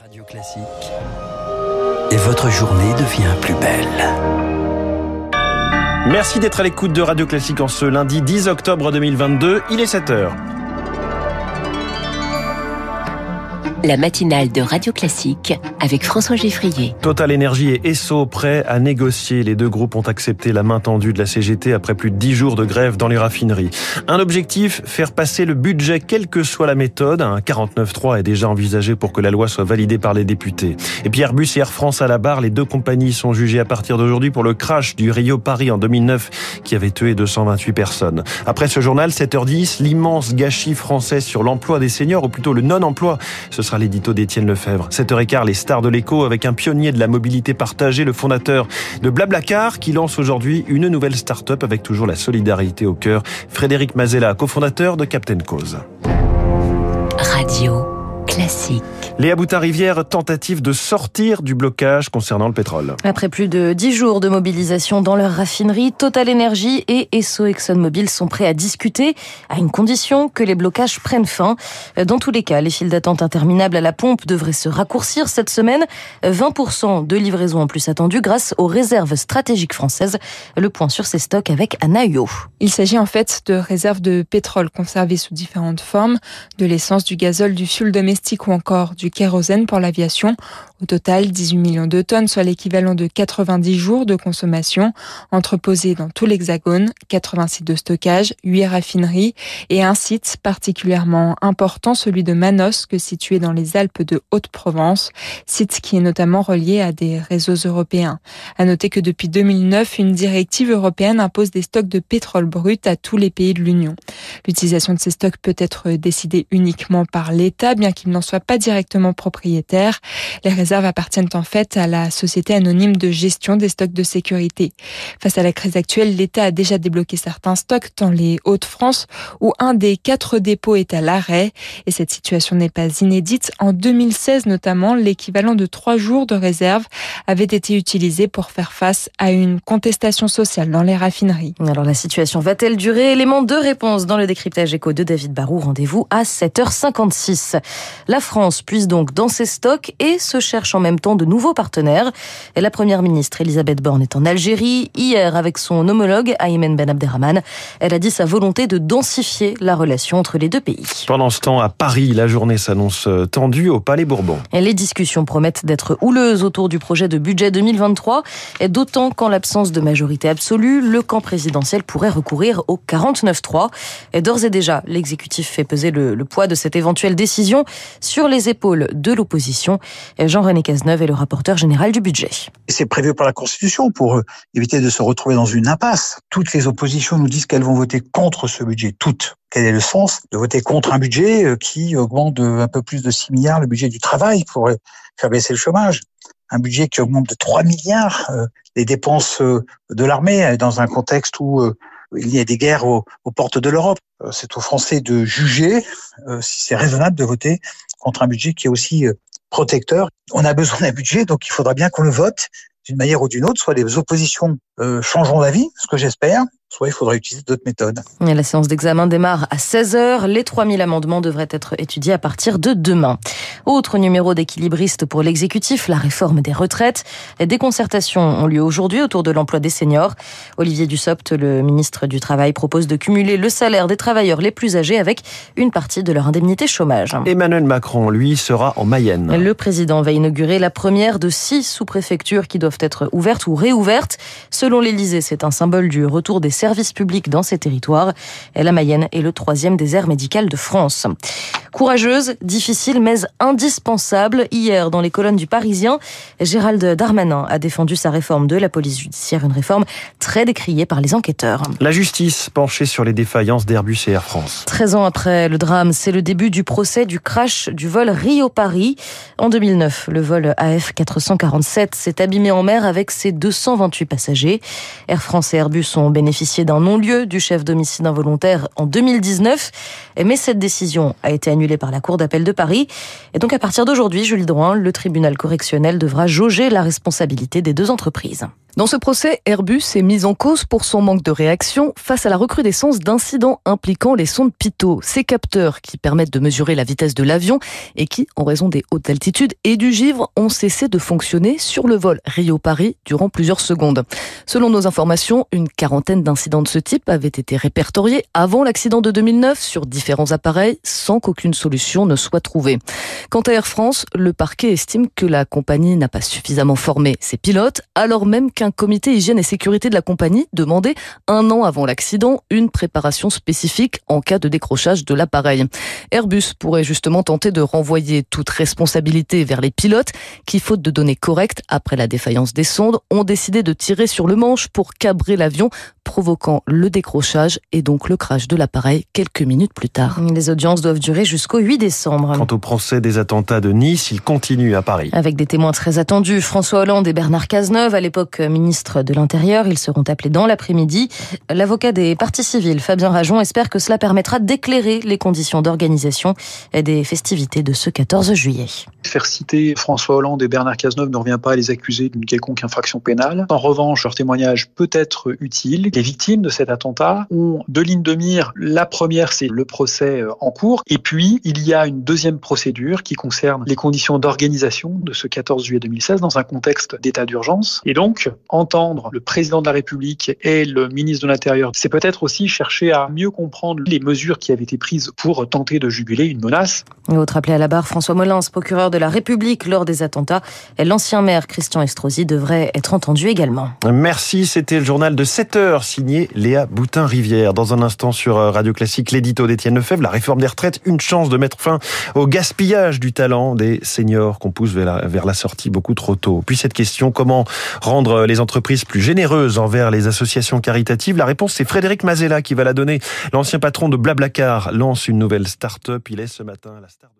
Radio Classique. Et votre journée devient plus belle. Merci d'être à l'écoute de Radio Classique en ce lundi 10 octobre 2022. Il est 7 heures. La matinale de Radio Classique avec François Geffrier. Total Énergie et Esso prêts à négocier. Les deux groupes ont accepté la main tendue de la CGT après plus de dix jours de grève dans les raffineries. Un objectif, faire passer le budget quelle que soit la méthode. Un 49.3 est déjà envisagé pour que la loi soit validée par les députés. Et puis Airbus et Air France à la barre, les deux compagnies sont jugées à partir d'aujourd'hui pour le crash du Rio Paris en 2009 qui avait tué 228 personnes. Après ce journal, 7h10, l'immense gâchis français sur l'emploi des seniors, ou plutôt le non-emploi. Sera l'édito d'Étienne Lefebvre. 7h15, les stars de l'écho avec un pionnier de la mobilité partagée, le fondateur de Blablacar, qui lance aujourd'hui une nouvelle start-up avec toujours la solidarité au cœur. Frédéric Mazella, cofondateur de Captain Cause. Radio classique. Léa Boutard-Rivière, tentative de sortir du blocage concernant le pétrole. Après plus de dix jours de mobilisation dans leur raffinerie, Total Energy et Esso ExxonMobil sont prêts à discuter à une condition que les blocages prennent fin. Dans tous les cas, les files d'attente interminables à la pompe devraient se raccourcir cette semaine. 20% de livraisons en plus attendues grâce aux réserves stratégiques françaises. Le point sur ces stocks avec Anna Il s'agit en fait de réserves de pétrole conservées sous différentes formes, de l'essence, du gazole, du fioul domestique ou encore du kérosène pour l'aviation. Au total, 18 millions de tonnes, soit l'équivalent de 90 jours de consommation, entreposés dans tout l'Hexagone, 80 sites de stockage, 8 raffineries et un site particulièrement important, celui de Manosque, situé dans les Alpes de Haute-Provence, site qui est notamment relié à des réseaux européens. À noter que depuis 2009, une directive européenne impose des stocks de pétrole brut à tous les pays de l'Union. L'utilisation de ces stocks peut être décidée uniquement par l'État, bien qu'il n'en soit pas directement propriétaire. Les réserves appartiennent en fait à la Société anonyme de gestion des stocks de sécurité. Face à la crise actuelle, l'État a déjà débloqué certains stocks dans les Hauts-de-France où un des quatre dépôts est à l'arrêt. Et cette situation n'est pas inédite. En 2016 notamment, l'équivalent de trois jours de réserve avait été utilisé pour faire face à une contestation sociale dans les raffineries. Alors la situation va-t-elle durer? Élément de réponse dans le décryptage éco de David Barou. Rendez-vous à 7h56. La France puise donc dans ses stocks et se cherche en même temps de nouveaux partenaires. Et la première ministre Elisabeth Borne est en Algérie hier avec son homologue Aymen Ben Abderrahman. Elle a dit sa volonté de densifier la relation entre les deux pays. Pendant ce temps, à Paris, la journée s'annonce tendue au Palais Bourbon. Et les discussions promettent d'être houleuses autour du projet de budget 2023, et d'autant qu'en l'absence de majorité absolue, le camp présidentiel pourrait recourir au 49-3. Et d'ores et déjà, l'exécutif fait peser le, le poids de cette éventuelle décision sur les épaules de l'opposition. Jean-René Cazeneuve est le rapporteur général du budget. C'est prévu par la Constitution pour euh, éviter de se retrouver dans une impasse. Toutes les oppositions nous disent qu'elles vont voter contre ce budget, toutes. Quel est le sens de voter contre un budget euh, qui augmente de un peu plus de 6 milliards le budget du travail pour euh, faire baisser le chômage? Un budget qui augmente de 3 milliards les dépenses de l'armée dans un contexte où il y a des guerres aux, portes de l'Europe. C'est aux Français de juger si c'est raisonnable de voter contre un budget qui est aussi protecteur. On a besoin d'un budget, donc il faudra bien qu'on le vote d'une manière ou d'une autre, soit les oppositions euh, changeront d'avis, ce que j'espère, soit il faudra utiliser d'autres méthodes. la séance d'examen démarre à 16h. Les 3000 amendements devraient être étudiés à partir de demain. Autre numéro d'équilibriste pour l'exécutif, la réforme des retraites. Des concertations ont lieu aujourd'hui autour de l'emploi des seniors. Olivier Dussopt, le ministre du Travail, propose de cumuler le salaire des travailleurs les plus âgés avec une partie de leur indemnité chômage. Emmanuel Macron, lui, sera en Mayenne. Le président va inaugurer la première de six sous-préfectures qui doivent être ouvertes ou réouvertes. Selon l'Élysée, c'est un symbole du retour des services publics dans ces territoires. La Mayenne est le troisième désert médical de France. Courageuse, difficile, mais indispensable. Hier, dans les colonnes du Parisien, Gérald Darmanin a défendu sa réforme de la police judiciaire, une réforme très décriée par les enquêteurs. La justice penchée sur les défaillances d'Airbus et Air France. 13 ans après le drame, c'est le début du procès du crash du vol Rio-Paris. En 2009, le vol AF447 s'est abîmé en mer avec ses 228 passagers. Air France et Airbus ont bénéficié d'un non-lieu du chef d'homicide involontaire en 2019, mais cette décision a été annulée annulé par la Cour d'appel de Paris. Et donc à partir d'aujourd'hui, Julie Drouin, le tribunal correctionnel devra jauger la responsabilité des deux entreprises. Dans ce procès, Airbus est mis en cause pour son manque de réaction face à la recrudescence d'incidents impliquant les sondes Pitot, ces capteurs qui permettent de mesurer la vitesse de l'avion et qui, en raison des hautes altitudes et du givre, ont cessé de fonctionner sur le vol Rio-Paris durant plusieurs secondes. Selon nos informations, une quarantaine d'incidents de ce type avaient été répertoriés avant l'accident de 2009 sur différents appareils sans qu'aucune solution ne soit trouvée. Quant à Air France, le parquet estime que la compagnie n'a pas suffisamment formé ses pilotes alors même qu'un comité hygiène et sécurité de la compagnie demandait un an avant l'accident une préparation spécifique en cas de décrochage de l'appareil. Airbus pourrait justement tenter de renvoyer toute responsabilité vers les pilotes qui, faute de données correctes après la défaillance des sondes, ont décidé de tirer sur le manche pour cabrer l'avion provoquant le décrochage et donc le crash de l'appareil quelques minutes plus tard. Les audiences doivent durer jusqu'au 8 décembre. Quant au procès des attentats de Nice, il continue à Paris. Avec des témoins très attendus, François Hollande et Bernard Cazeneuve, à l'époque ministre de l'Intérieur, ils seront appelés dans l'après-midi. L'avocat des partis civils, Fabien Rajon, espère que cela permettra d'éclairer les conditions d'organisation des festivités de ce 14 juillet. Faire citer François Hollande et Bernard Cazeneuve ne revient pas à les accuser d'une quelconque infraction pénale. En revanche, leur témoignage peut être utile. Les victimes de cet attentat ont deux lignes de mire. La première, c'est le procès euh, en cours. Et puis, il y a une deuxième procédure qui concerne les conditions d'organisation de ce 14 juillet 2016 dans un contexte d'état d'urgence. Et donc, entendre le président de la République et le ministre de l'Intérieur, c'est peut-être aussi chercher à mieux comprendre les mesures qui avaient été prises pour tenter de juguler une menace. Et autre appelé à la barre, François Molins, procureur de la République lors des attentats. L'ancien maire Christian Estrosi devrait être entendu également. Merci, c'était le journal de 7 heures signé Léa Boutin-Rivière. Dans un instant sur Radio Classique, l'édito d'Étienne Lefebvre, la réforme des retraites, une chance de mettre fin au gaspillage du talent des seniors qu'on pousse vers la, vers la sortie beaucoup trop tôt. Puis cette question, comment rendre les entreprises plus généreuses envers les associations caritatives? La réponse, c'est Frédéric Mazella qui va la donner. L'ancien patron de Blablacar lance une nouvelle start-up. Il est ce matin à la star